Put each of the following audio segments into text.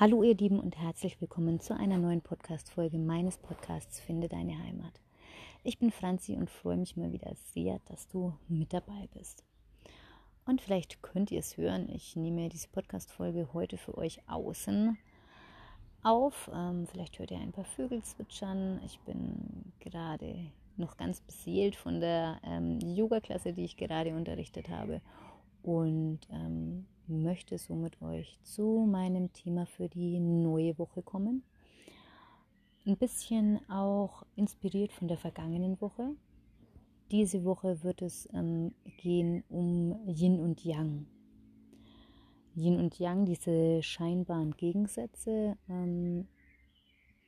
Hallo ihr Lieben und herzlich willkommen zu einer neuen Podcast-Folge meines Podcasts Finde deine Heimat. Ich bin Franzi und freue mich mal wieder sehr, dass du mit dabei bist. Und vielleicht könnt ihr es hören, ich nehme diese Podcast-Folge heute für euch außen auf. Ähm, vielleicht hört ihr ein paar Vögel zwitschern. Ich bin gerade noch ganz beseelt von der ähm, Yoga-Klasse, die ich gerade unterrichtet habe. Und ähm, möchte so mit euch zu meinem Thema für die neue Woche kommen. Ein bisschen auch inspiriert von der vergangenen Woche. Diese Woche wird es ähm, gehen um Yin und Yang. Yin und Yang, diese scheinbaren Gegensätze, ähm,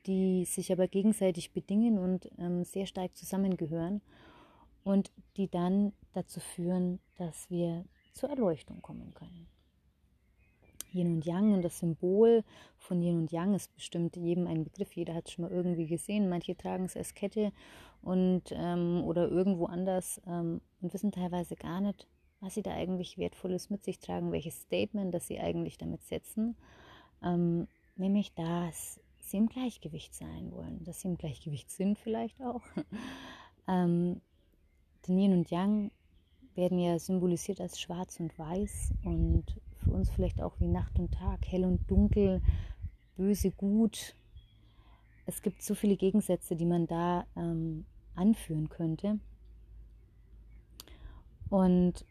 die sich aber gegenseitig bedingen und ähm, sehr stark zusammengehören und die dann dazu führen, dass wir zur Erleuchtung kommen können. Yin und Yang und das Symbol von Yin und Yang ist bestimmt jedem ein Begriff. Jeder hat es schon mal irgendwie gesehen. Manche tragen es als Kette und ähm, oder irgendwo anders ähm, und wissen teilweise gar nicht, was sie da eigentlich Wertvolles mit sich tragen, welches Statement, das sie eigentlich damit setzen. Ähm, nämlich, dass sie im Gleichgewicht sein wollen, dass sie im Gleichgewicht sind vielleicht auch. ähm, denn Yin und Yang werden ja symbolisiert als schwarz und weiß und für uns vielleicht auch wie Nacht und Tag, hell und dunkel, böse, gut. Es gibt so viele Gegensätze, die man da ähm, anführen könnte. Und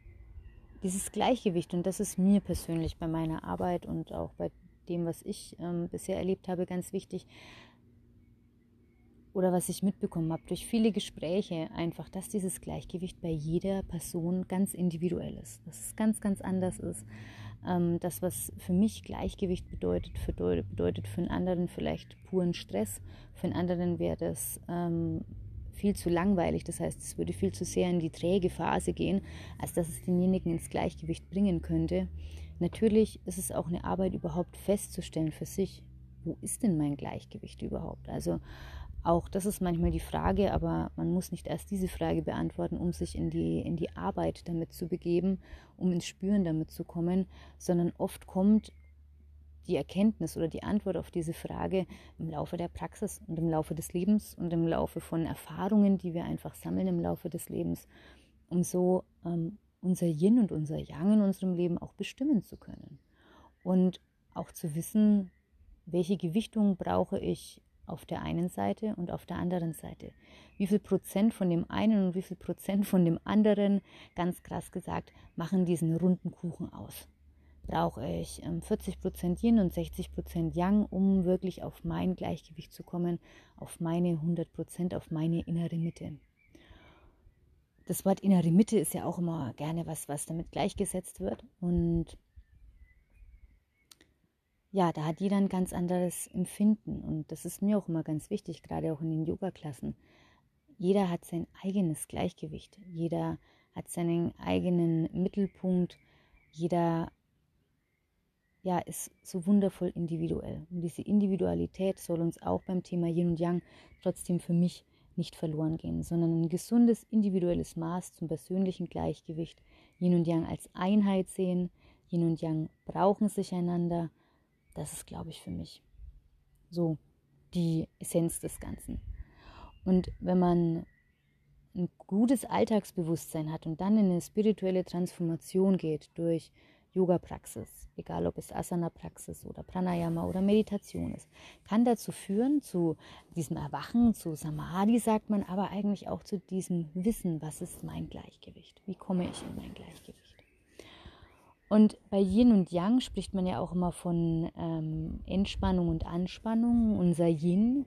dieses Gleichgewicht, und das ist mir persönlich bei meiner Arbeit und auch bei dem, was ich ähm, bisher erlebt habe, ganz wichtig, oder was ich mitbekommen habe durch viele Gespräche, einfach, dass dieses Gleichgewicht bei jeder Person ganz individuell ist, dass es ganz, ganz anders ist. Ähm, das, was für mich Gleichgewicht bedeutet, für, bedeutet für einen anderen vielleicht puren Stress, für einen anderen wäre das ähm, viel zu langweilig, das heißt, es würde viel zu sehr in die träge Phase gehen, als dass es denjenigen ins Gleichgewicht bringen könnte. Natürlich ist es auch eine Arbeit überhaupt festzustellen für sich, wo ist denn mein Gleichgewicht überhaupt? Also auch das ist manchmal die Frage, aber man muss nicht erst diese Frage beantworten, um sich in die, in die Arbeit damit zu begeben, um ins Spüren damit zu kommen, sondern oft kommt die Erkenntnis oder die Antwort auf diese Frage im Laufe der Praxis und im Laufe des Lebens und im Laufe von Erfahrungen, die wir einfach sammeln im Laufe des Lebens, um so ähm, unser Yin und unser Yang in unserem Leben auch bestimmen zu können. Und auch zu wissen, welche Gewichtung brauche ich auf der einen Seite und auf der anderen Seite. Wie viel Prozent von dem einen und wie viel Prozent von dem anderen, ganz krass gesagt, machen diesen runden Kuchen aus. Brauche ich 40 ähm, Prozent Yin und 60 Prozent Yang, um wirklich auf mein Gleichgewicht zu kommen, auf meine 100 Prozent, auf meine innere Mitte. Das Wort innere Mitte ist ja auch immer gerne was, was damit gleichgesetzt wird und ja, da hat jeder ein ganz anderes Empfinden und das ist mir auch immer ganz wichtig, gerade auch in den Yoga-Klassen. Jeder hat sein eigenes Gleichgewicht, jeder hat seinen eigenen Mittelpunkt, jeder ja, ist so wundervoll individuell. Und diese Individualität soll uns auch beim Thema Yin und Yang trotzdem für mich nicht verloren gehen, sondern ein gesundes individuelles Maß zum persönlichen Gleichgewicht, Yin und Yang als Einheit sehen. Yin und Yang brauchen sich einander das ist, glaube ich, für mich so die Essenz des Ganzen. Und wenn man ein gutes Alltagsbewusstsein hat und dann in eine spirituelle Transformation geht durch Yoga-Praxis, egal ob es Asana-Praxis oder Pranayama oder Meditation ist, kann dazu führen, zu diesem Erwachen, zu Samadhi sagt man, aber eigentlich auch zu diesem Wissen, was ist mein Gleichgewicht, wie komme ich in mein Gleichgewicht. Und bei Yin und Yang spricht man ja auch immer von ähm, Entspannung und Anspannung. Unser Yin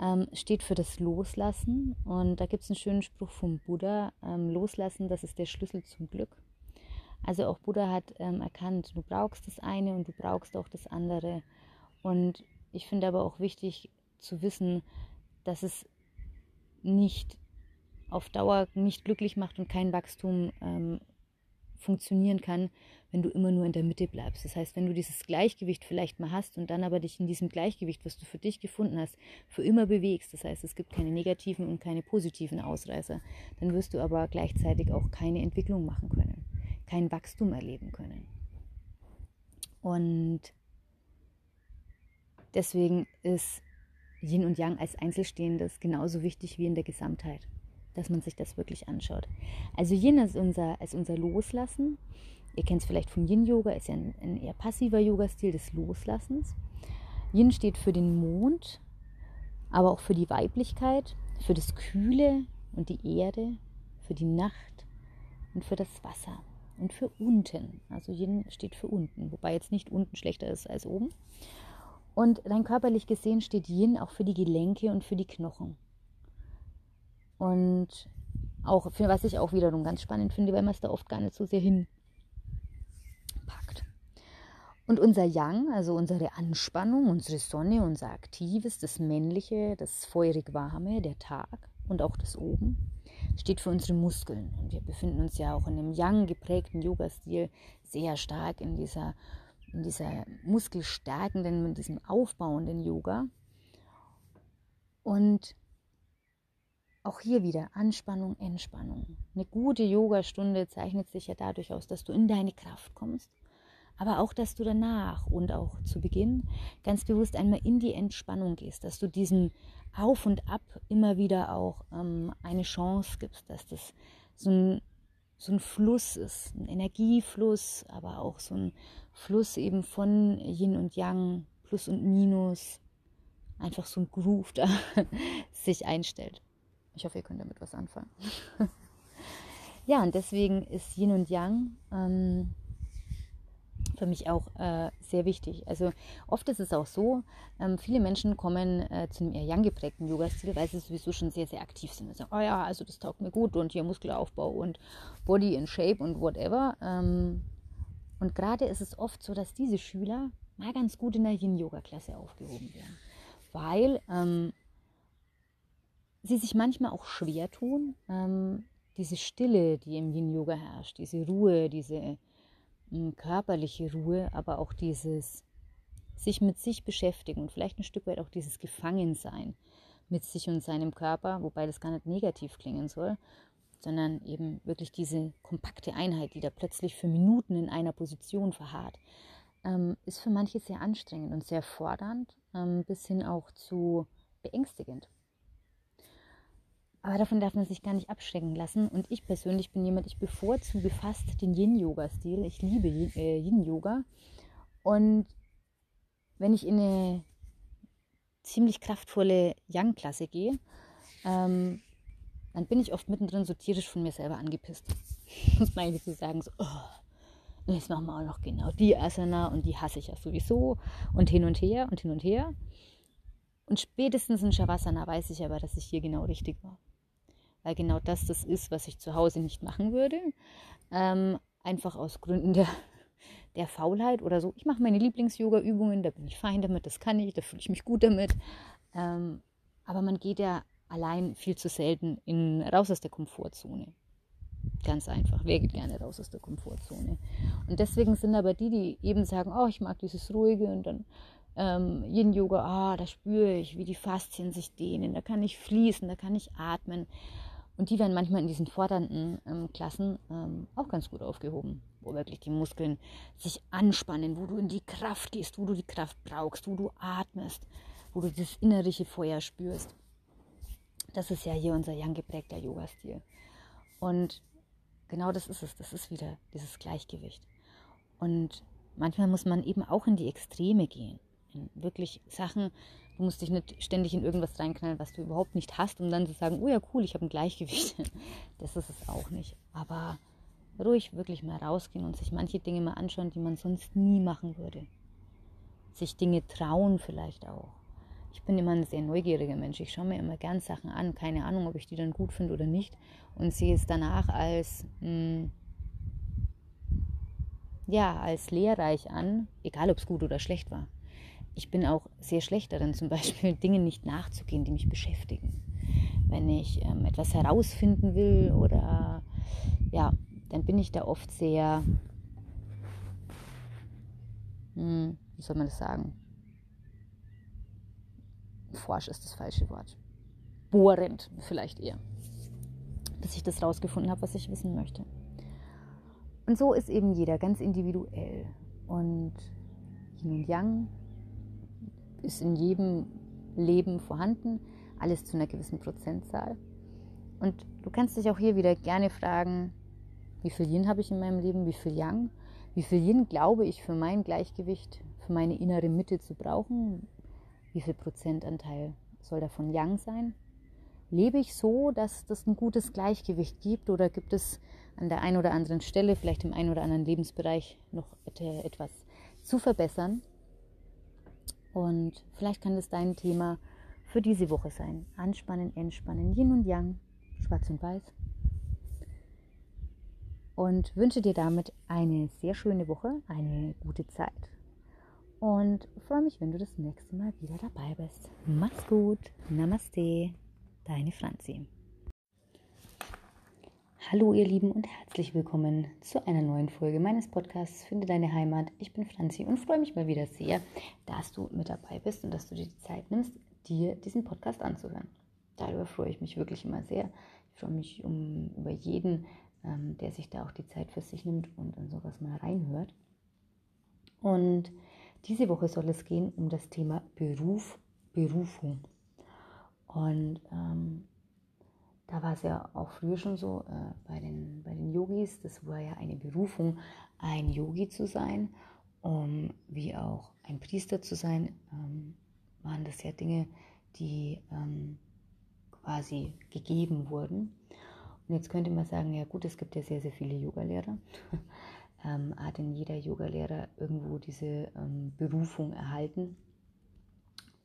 ähm, steht für das Loslassen. Und da gibt es einen schönen Spruch vom Buddha, ähm, Loslassen, das ist der Schlüssel zum Glück. Also auch Buddha hat ähm, erkannt, du brauchst das eine und du brauchst auch das andere. Und ich finde aber auch wichtig zu wissen, dass es nicht auf Dauer nicht glücklich macht und kein Wachstum ähm, funktionieren kann, wenn du immer nur in der Mitte bleibst. Das heißt, wenn du dieses Gleichgewicht vielleicht mal hast und dann aber dich in diesem Gleichgewicht, was du für dich gefunden hast, für immer bewegst, das heißt, es gibt keine negativen und keine positiven Ausreißer, dann wirst du aber gleichzeitig auch keine Entwicklung machen können, kein Wachstum erleben können. Und deswegen ist Yin und Yang als Einzelstehendes genauso wichtig wie in der Gesamtheit, dass man sich das wirklich anschaut. Also Yin ist unser, ist unser Loslassen. Ihr kennt es vielleicht vom Yin-Yoga, ist ja ein, ein eher passiver Yoga-Stil des Loslassens. Yin steht für den Mond, aber auch für die Weiblichkeit, für das Kühle und die Erde, für die Nacht und für das Wasser und für unten. Also Yin steht für unten, wobei jetzt nicht unten schlechter ist als oben. Und rein körperlich gesehen steht Yin auch für die Gelenke und für die Knochen. Und auch, was ich auch wiederum ganz spannend finde, weil man es da oft gar nicht so sehr hinpackt. Und unser Yang, also unsere Anspannung, unsere Sonne, unser Aktives, das Männliche, das feurig Warme, der Tag und auch das Oben, steht für unsere Muskeln. Und wir befinden uns ja auch in einem Yang geprägten Yoga-Stil sehr stark in dieser in dieser muskelstärkenden, in diesem aufbauenden Yoga. Und auch hier wieder Anspannung, Entspannung. Eine gute Yogastunde zeichnet sich ja dadurch aus, dass du in deine Kraft kommst, aber auch, dass du danach und auch zu Beginn ganz bewusst einmal in die Entspannung gehst, dass du diesem Auf und Ab immer wieder auch ähm, eine Chance gibst, dass das so ein, so ein Fluss ist, ein Energiefluss, aber auch so ein Fluss eben von Yin und Yang, Plus und Minus, einfach so ein Groove da sich einstellt. Ich hoffe, ihr könnt damit was anfangen. ja, und deswegen ist Yin und Yang ähm, für mich auch äh, sehr wichtig. Also oft ist es auch so, ähm, viele Menschen kommen äh, zu einem eher Yang geprägten Yoga-Stil, weil sie sowieso schon sehr, sehr aktiv sind. Also, oh ja, also das taugt mir gut und hier Muskelaufbau und Body in Shape und whatever. Ähm, und gerade ist es oft so, dass diese Schüler mal ganz gut in der Yin-Yoga-Klasse aufgehoben werden, weil ähm, sie sich manchmal auch schwer tun, ähm, diese Stille, die im Yin-Yoga herrscht, diese Ruhe, diese ähm, körperliche Ruhe, aber auch dieses sich mit sich beschäftigen und vielleicht ein Stück weit auch dieses Gefangensein mit sich und seinem Körper, wobei das gar nicht negativ klingen soll, sondern eben wirklich diese kompakte Einheit, die da plötzlich für Minuten in einer Position verharrt, ähm, ist für manche sehr anstrengend und sehr fordernd, ähm, bis hin auch zu beängstigend. Aber davon darf man sich gar nicht abschrecken lassen. Und ich persönlich bin jemand, ich bevorzuge fast den Yin-Yoga-Stil. Ich liebe äh, Yin-Yoga. Und wenn ich in eine ziemlich kraftvolle Yang-Klasse gehe, ähm, dann bin ich oft mittendrin so tierisch von mir selber angepisst. Muss man eigentlich so sagen, so, oh, jetzt machen wir auch noch genau die Asana und die hasse ich ja sowieso und hin und her und hin und her. Und spätestens in Shavasana weiß ich aber, dass ich hier genau richtig war. Weil genau das das ist, was ich zu Hause nicht machen würde. Ähm, einfach aus Gründen der, der Faulheit oder so. Ich mache meine Lieblings-Yoga-Übungen, da bin ich fein damit, das kann ich, da fühle ich mich gut damit. Ähm, aber man geht ja allein viel zu selten in, raus aus der Komfortzone. Ganz einfach. Wer geht gerne raus aus der Komfortzone? Und deswegen sind aber die, die eben sagen, oh, ich mag dieses Ruhige und dann ähm, Yin-Yoga, ah, da spüre ich, wie die Faszien sich dehnen, da kann ich fließen, da kann ich atmen. Und die werden manchmal in diesen fordernden ähm, Klassen ähm, auch ganz gut aufgehoben, wo wirklich die Muskeln sich anspannen, wo du in die Kraft gehst, wo du die Kraft brauchst, wo du atmest, wo du das innerliche Feuer spürst. Das ist ja hier unser Yang geprägter Yoga-Stil. Und genau das ist es. Das ist wieder dieses Gleichgewicht. Und manchmal muss man eben auch in die Extreme gehen. In wirklich Sachen, du musst dich nicht ständig in irgendwas reinknallen, was du überhaupt nicht hast, um dann zu sagen, oh ja, cool, ich habe ein Gleichgewicht. Das ist es auch nicht. Aber ruhig wirklich mal rausgehen und sich manche Dinge mal anschauen, die man sonst nie machen würde. Sich Dinge trauen vielleicht auch ich bin immer ein sehr neugieriger Mensch. Ich schaue mir immer gern Sachen an. Keine Ahnung, ob ich die dann gut finde oder nicht. Und sehe es danach als, mh, hm, ja, als lehrreich an, egal ob es gut oder schlecht war. Ich bin auch sehr schlecht darin, zum Beispiel Dinge nicht nachzugehen, die mich beschäftigen. Wenn ich ähm, etwas herausfinden will oder ja, dann bin ich da oft sehr, hm, wie soll man das sagen? forsch ist das falsche Wort. Bohrend vielleicht eher. Bis ich das rausgefunden habe, was ich wissen möchte. Und so ist eben jeder ganz individuell. Und Yin und Yang ist in jedem Leben vorhanden, alles zu einer gewissen Prozentzahl. Und du kannst dich auch hier wieder gerne fragen, wie viel Yin habe ich in meinem Leben, wie viel Yang, wie viel Yin glaube ich für mein Gleichgewicht, für meine innere Mitte zu brauchen, wie viel Prozentanteil soll davon Yang sein. Lebe ich so, dass das ein gutes Gleichgewicht gibt oder gibt es an der einen oder anderen Stelle, vielleicht im einen oder anderen Lebensbereich noch etwas zu verbessern? Und vielleicht kann das dein Thema für diese Woche sein. Anspannen, entspannen, Yin und Yang, schwarz und weiß. Und wünsche dir damit eine sehr schöne Woche, eine gute Zeit. Und freue mich, wenn du das nächste Mal wieder dabei bist. Mach's gut. Namaste. Deine Franzi. Hallo ihr Lieben und herzlich willkommen zu einer neuen Folge meines Podcasts Finde deine Heimat. Ich bin Franzi und freue mich mal wieder sehr, dass du mit dabei bist und dass du dir die Zeit nimmst, dir diesen Podcast anzuhören. Darüber freue ich mich wirklich immer sehr. Ich freue mich um, über jeden, ähm, der sich da auch die Zeit für sich nimmt und in sowas mal reinhört. Und diese Woche soll es gehen um das Thema Beruf, Berufung. Und ähm, da war es ja auch früher schon so äh, bei, den, bei den Yogis, das war ja eine Berufung, ein Yogi zu sein, um wie auch ein Priester zu sein, ähm, waren das ja Dinge, die ähm, quasi gegeben wurden. Und jetzt könnte man sagen, ja gut, es gibt ja sehr, sehr viele Yogalehrer. ähm, hat denn jeder Yogalehrer irgendwo diese ähm, Berufung erhalten?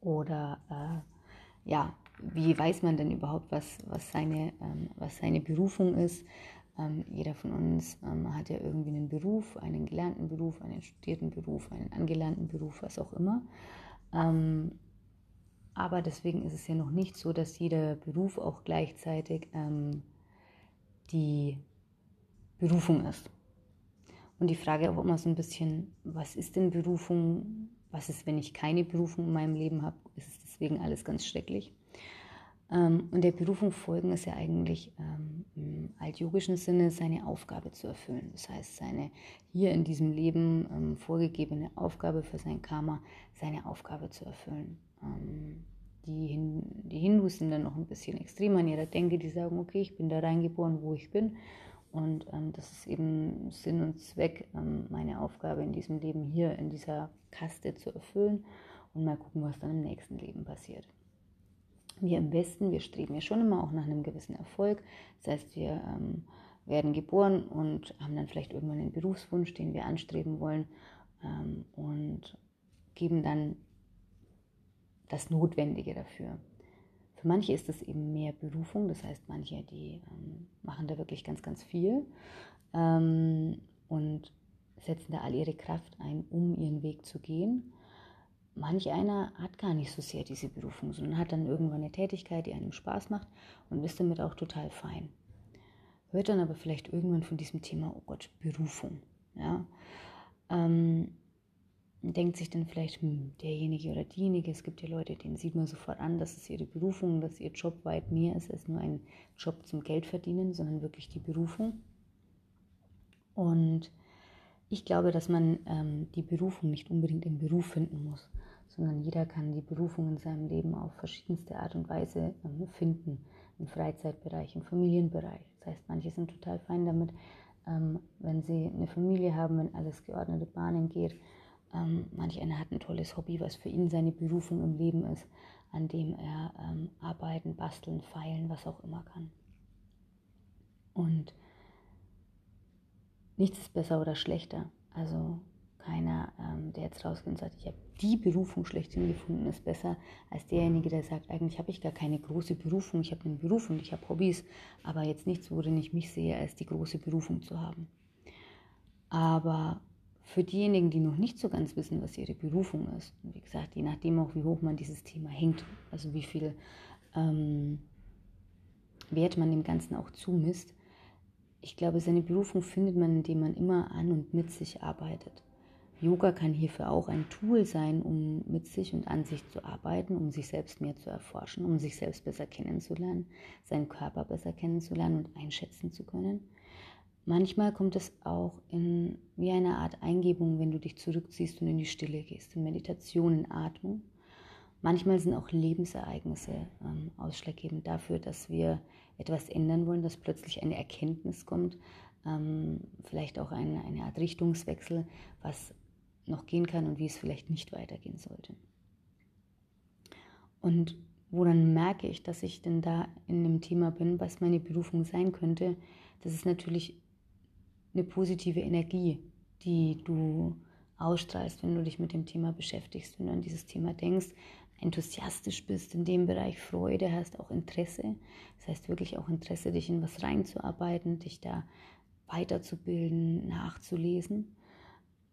Oder äh, ja, wie weiß man denn überhaupt, was, was, seine, ähm, was seine Berufung ist? Ähm, jeder von uns ähm, hat ja irgendwie einen Beruf, einen gelernten Beruf, einen studierten Beruf, einen angelernten Beruf, was auch immer. Ähm, aber deswegen ist es ja noch nicht so, dass jeder Beruf auch gleichzeitig ähm, die Berufung ist. Und die Frage auch immer so ein bisschen, was ist denn Berufung? Was ist, wenn ich keine Berufung in meinem Leben habe? Ist es deswegen alles ganz schrecklich? Ähm, und der Berufung folgen ist ja eigentlich ähm, im altyogischen Sinne seine Aufgabe zu erfüllen. Das heißt, seine hier in diesem Leben ähm, vorgegebene Aufgabe für sein Karma, seine Aufgabe zu erfüllen. Ähm, die, Hin die Hindus sind dann noch ein bisschen extremer in ihrer Denke, die sagen, okay, ich bin da reingeboren, wo ich bin. Und ähm, das ist eben Sinn und Zweck, ähm, meine Aufgabe in diesem Leben hier in dieser Kaste zu erfüllen und mal gucken, was dann im nächsten Leben passiert wir im Westen, wir streben ja schon immer auch nach einem gewissen Erfolg. Das heißt, wir ähm, werden geboren und haben dann vielleicht irgendwann einen Berufswunsch, den wir anstreben wollen ähm, und geben dann das Notwendige dafür. Für manche ist das eben mehr Berufung, das heißt, manche, die ähm, machen da wirklich ganz, ganz viel ähm, und setzen da all ihre Kraft ein, um ihren Weg zu gehen manch einer hat gar nicht so sehr diese Berufung, sondern hat dann irgendwann eine Tätigkeit, die einem Spaß macht und ist damit auch total fein. Hört dann aber vielleicht irgendwann von diesem Thema, oh Gott, Berufung. Ja? Ähm, denkt sich dann vielleicht, hm, derjenige oder diejenige, es gibt ja Leute, denen sieht man sofort an, dass es ihre Berufung, dass ihr Job weit mehr ist als nur ein Job zum Geld verdienen, sondern wirklich die Berufung. Und ich glaube, dass man ähm, die Berufung nicht unbedingt im Beruf finden muss, sondern jeder kann die Berufung in seinem Leben auf verschiedenste Art und Weise ähm, finden. Im Freizeitbereich, im Familienbereich. Das heißt, manche sind total fein damit, ähm, wenn sie eine Familie haben, wenn alles geordnete Bahnen geht. Ähm, manch einer hat ein tolles Hobby, was für ihn seine Berufung im Leben ist, an dem er arbeiten, basteln, feilen, was auch immer kann. Und nichts ist besser oder schlechter. Also keiner, ähm, der jetzt rausgeht und sagt, ich habe die Berufung schlechthin gefunden, ist besser als derjenige, der sagt, eigentlich habe ich gar keine große Berufung, ich habe einen Beruf und ich habe Hobbys, aber jetzt nichts, worin ich mich sehe, als die große Berufung zu haben. Aber für diejenigen, die noch nicht so ganz wissen, was ihre Berufung ist, und wie gesagt, je nachdem auch, wie hoch man dieses Thema hängt, also wie viel ähm, Wert man dem Ganzen auch zumisst, ich glaube, seine Berufung findet man, indem man immer an und mit sich arbeitet. Yoga kann hierfür auch ein Tool sein, um mit sich und an sich zu arbeiten, um sich selbst mehr zu erforschen, um sich selbst besser kennenzulernen, seinen Körper besser kennenzulernen und einschätzen zu können. Manchmal kommt es auch in wie eine Art Eingebung, wenn du dich zurückziehst und in die Stille gehst, in Meditation, in Atmung. Manchmal sind auch Lebensereignisse ähm, ausschlaggebend dafür, dass wir etwas ändern wollen, dass plötzlich eine Erkenntnis kommt, ähm, vielleicht auch eine, eine Art Richtungswechsel, was noch gehen kann und wie es vielleicht nicht weitergehen sollte. Und wo dann merke ich, dass ich denn da in dem Thema bin, was meine Berufung sein könnte, das ist natürlich eine positive Energie, die du ausstrahlst, wenn du dich mit dem Thema beschäftigst, wenn du an dieses Thema denkst, enthusiastisch bist in dem Bereich, Freude hast, auch Interesse. Das heißt wirklich auch Interesse, dich in was reinzuarbeiten, dich da weiterzubilden, nachzulesen.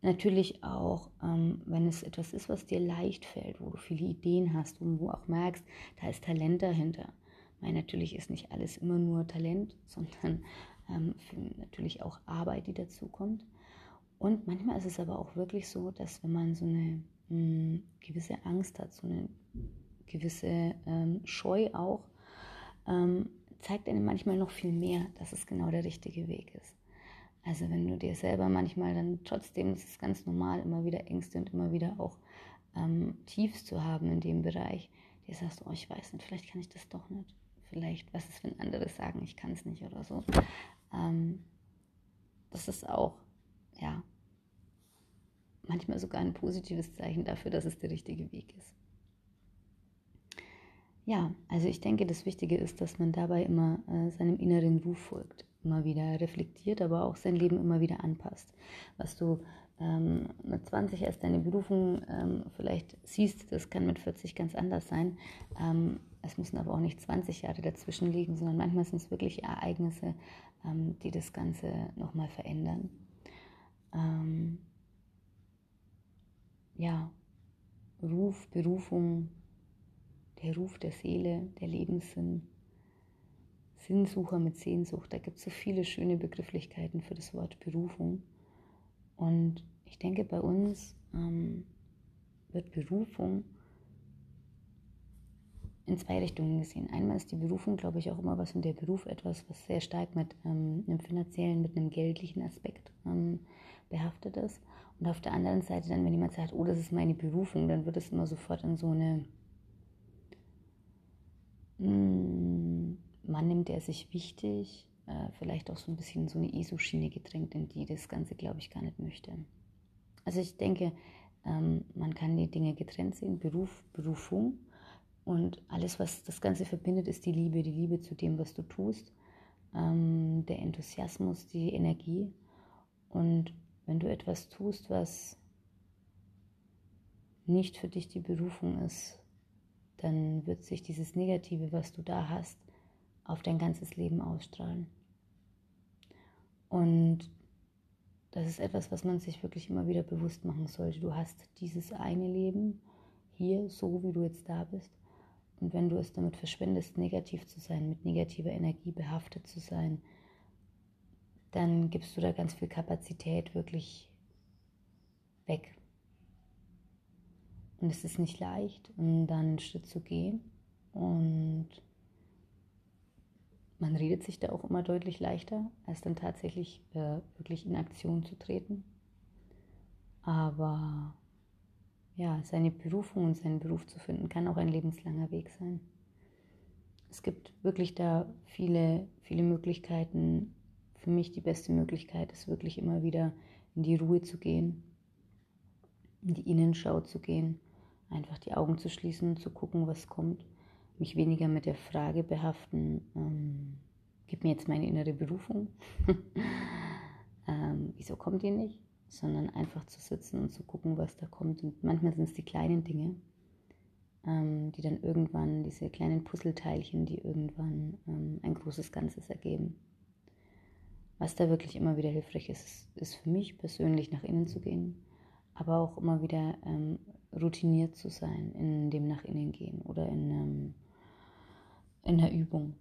Natürlich auch, ähm, wenn es etwas ist, was dir leicht fällt, wo du viele Ideen hast und wo auch merkst, da ist Talent dahinter. Weil natürlich ist nicht alles immer nur Talent, sondern ähm, natürlich auch Arbeit, die dazu kommt. Und manchmal ist es aber auch wirklich so, dass wenn man so eine mh, hm, gewisse Angst hat, so eine gewisse ähm, Scheu auch, ähm, zeigt einem manchmal noch viel mehr, dass es genau der richtige Weg ist. Also wenn du dir selber manchmal dann trotzdem, das ist ganz normal, immer wieder Ängste und immer wieder auch ähm, Tiefs zu haben in dem Bereich, dir sagst, oh, ich weiß nicht, vielleicht kann ich das doch nicht. Vielleicht, was ist, wenn andere sagen, ich kann es nicht oder so. Ähm, das ist auch, ja, manchmal sogar ein positives Zeichen dafür, dass es der richtige Weg ist. Ja, also ich denke, das Wichtige ist, dass man dabei immer äh, seinem inneren Ruf folgt immer wieder reflektiert, aber auch sein Leben immer wieder anpasst. Was du ähm, mit 20 als deine Berufung ähm, vielleicht siehst, das kann mit 40 ganz anders sein. Ähm, es müssen aber auch nicht 20 Jahre dazwischen liegen, sondern manchmal sind es wirklich Ereignisse, ähm, die das Ganze nochmal verändern. Ähm, ja, Ruf, Berufung, der Ruf der Seele, der Lebenssinn Sinnsucher mit Sehnsucht. Da gibt es so viele schöne Begrifflichkeiten für das Wort Berufung. Und ich denke, bei uns ähm, wird Berufung in zwei Richtungen gesehen. Einmal ist die Berufung, glaube ich, auch immer was und der Beruf etwas, was sehr stark mit ähm, einem finanziellen, mit einem geldlichen Aspekt ähm, behaftet ist. Und auf der anderen Seite dann, wenn jemand sagt, oh, das ist meine Berufung, dann wird es immer sofort in so eine mh, hm, Mann nimmt er sich wichtig, äh, vielleicht auch so ein bisschen so eine ESO-Schiene gedrängt, in die das Ganze, glaube ich, gar nicht möchte. Also ich denke, ähm, man kann die Dinge getrennt sehen, Beruf, Berufung und alles, was das Ganze verbindet, ist die Liebe, die Liebe zu dem, was du tust, ähm, der Enthusiasmus, die Energie und wenn du etwas tust, was nicht für dich die Berufung ist, dann wird sich dieses Negative, was du da hast, auf dein ganzes Leben ausstrahlen. Und das ist etwas, was man sich wirklich immer wieder bewusst machen sollte. Du hast dieses eine Leben hier, so wie du jetzt da bist. Und wenn du es damit verschwendest, negativ zu sein, mit negativer Energie behaftet zu sein, dann gibst du da ganz viel Kapazität wirklich weg. Und es ist nicht leicht, um dann einen Schritt zu gehen und man redet sich da auch immer deutlich leichter, als dann tatsächlich äh, wirklich in Aktion zu treten. Aber ja, seine Berufung und seinen Beruf zu finden, kann auch ein lebenslanger Weg sein. Es gibt wirklich da viele, viele Möglichkeiten. Für mich die beste Möglichkeit ist wirklich immer wieder in die Ruhe zu gehen, in die Innenschau zu gehen, einfach die Augen zu schließen, zu gucken, was kommt mich weniger mit der Frage behaften, ähm, gib mir jetzt meine innere Berufung, ähm, wieso kommt die nicht, sondern einfach zu sitzen und zu gucken, was da kommt. Und manchmal sind es die kleinen Dinge, ähm, die dann irgendwann, diese kleinen Puzzleteilchen, die irgendwann ähm, ein großes Ganzes ergeben. Was da wirklich immer wieder hilfreich ist, ist für mich persönlich nach innen zu gehen, aber auch immer wieder ähm, routiniert zu sein in dem nach innen gehen oder in ähm, in der Übung.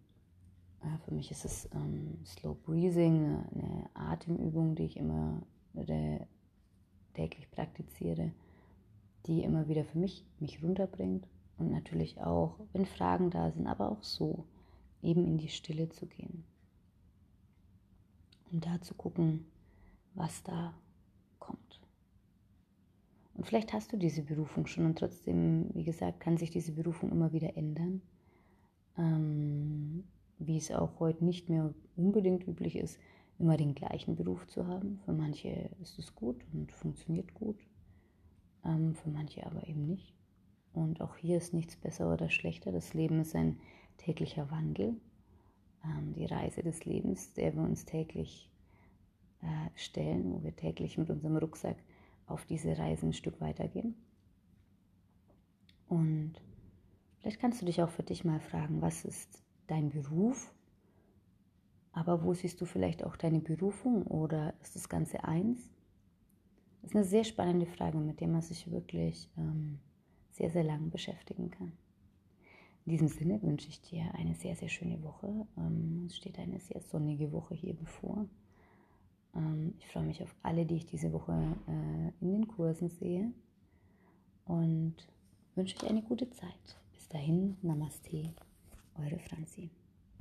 Ja, für mich ist es ähm, Slow Breathing, eine, Atemübung, die ich immer äh, täglich praktiziere, die immer wieder für mich mich runterbringt und natürlich auch, wenn Fragen da sind, aber auch so, eben in die Stille zu gehen. Und da zu gucken, was da kommt. Und vielleicht hast du diese Berufung schon und trotzdem, wie gesagt, kann sich diese Berufung immer wieder ändern. Ähm, wie es auch heute nicht mehr unbedingt üblich ist, immer den gleichen Beruf zu haben. Für manche ist es gut und funktioniert gut, ähm, für manche aber eben nicht. Und auch hier ist nichts besser oder schlechter. Das Leben ist ein täglicher Wandel. Ähm, die Reise des Lebens, der wir uns täglich äh, stellen, wo wir täglich mit unserem Rucksack auf diese Reise ein Stück weitergehen. Und vielleicht kannst du dich auch für dich mal fragen, was ist dein Beruf? Aber wo siehst du vielleicht auch deine Berufung oder ist das Ganze eins? Das ist eine sehr spannende Frage, mit der man sich wirklich ähm, sehr, sehr lang beschäftigen kann. In diesem Sinne wünsche ich dir eine sehr, sehr schöne Woche. Ähm, es steht eine sehr sonnige Woche hier bevor. Ähm, ich freue mich auf alle, die ich diese Woche äh, in den Kursen sehe und wünsche euch eine gute Zeit. Dahin, Namaste, eure Franzi.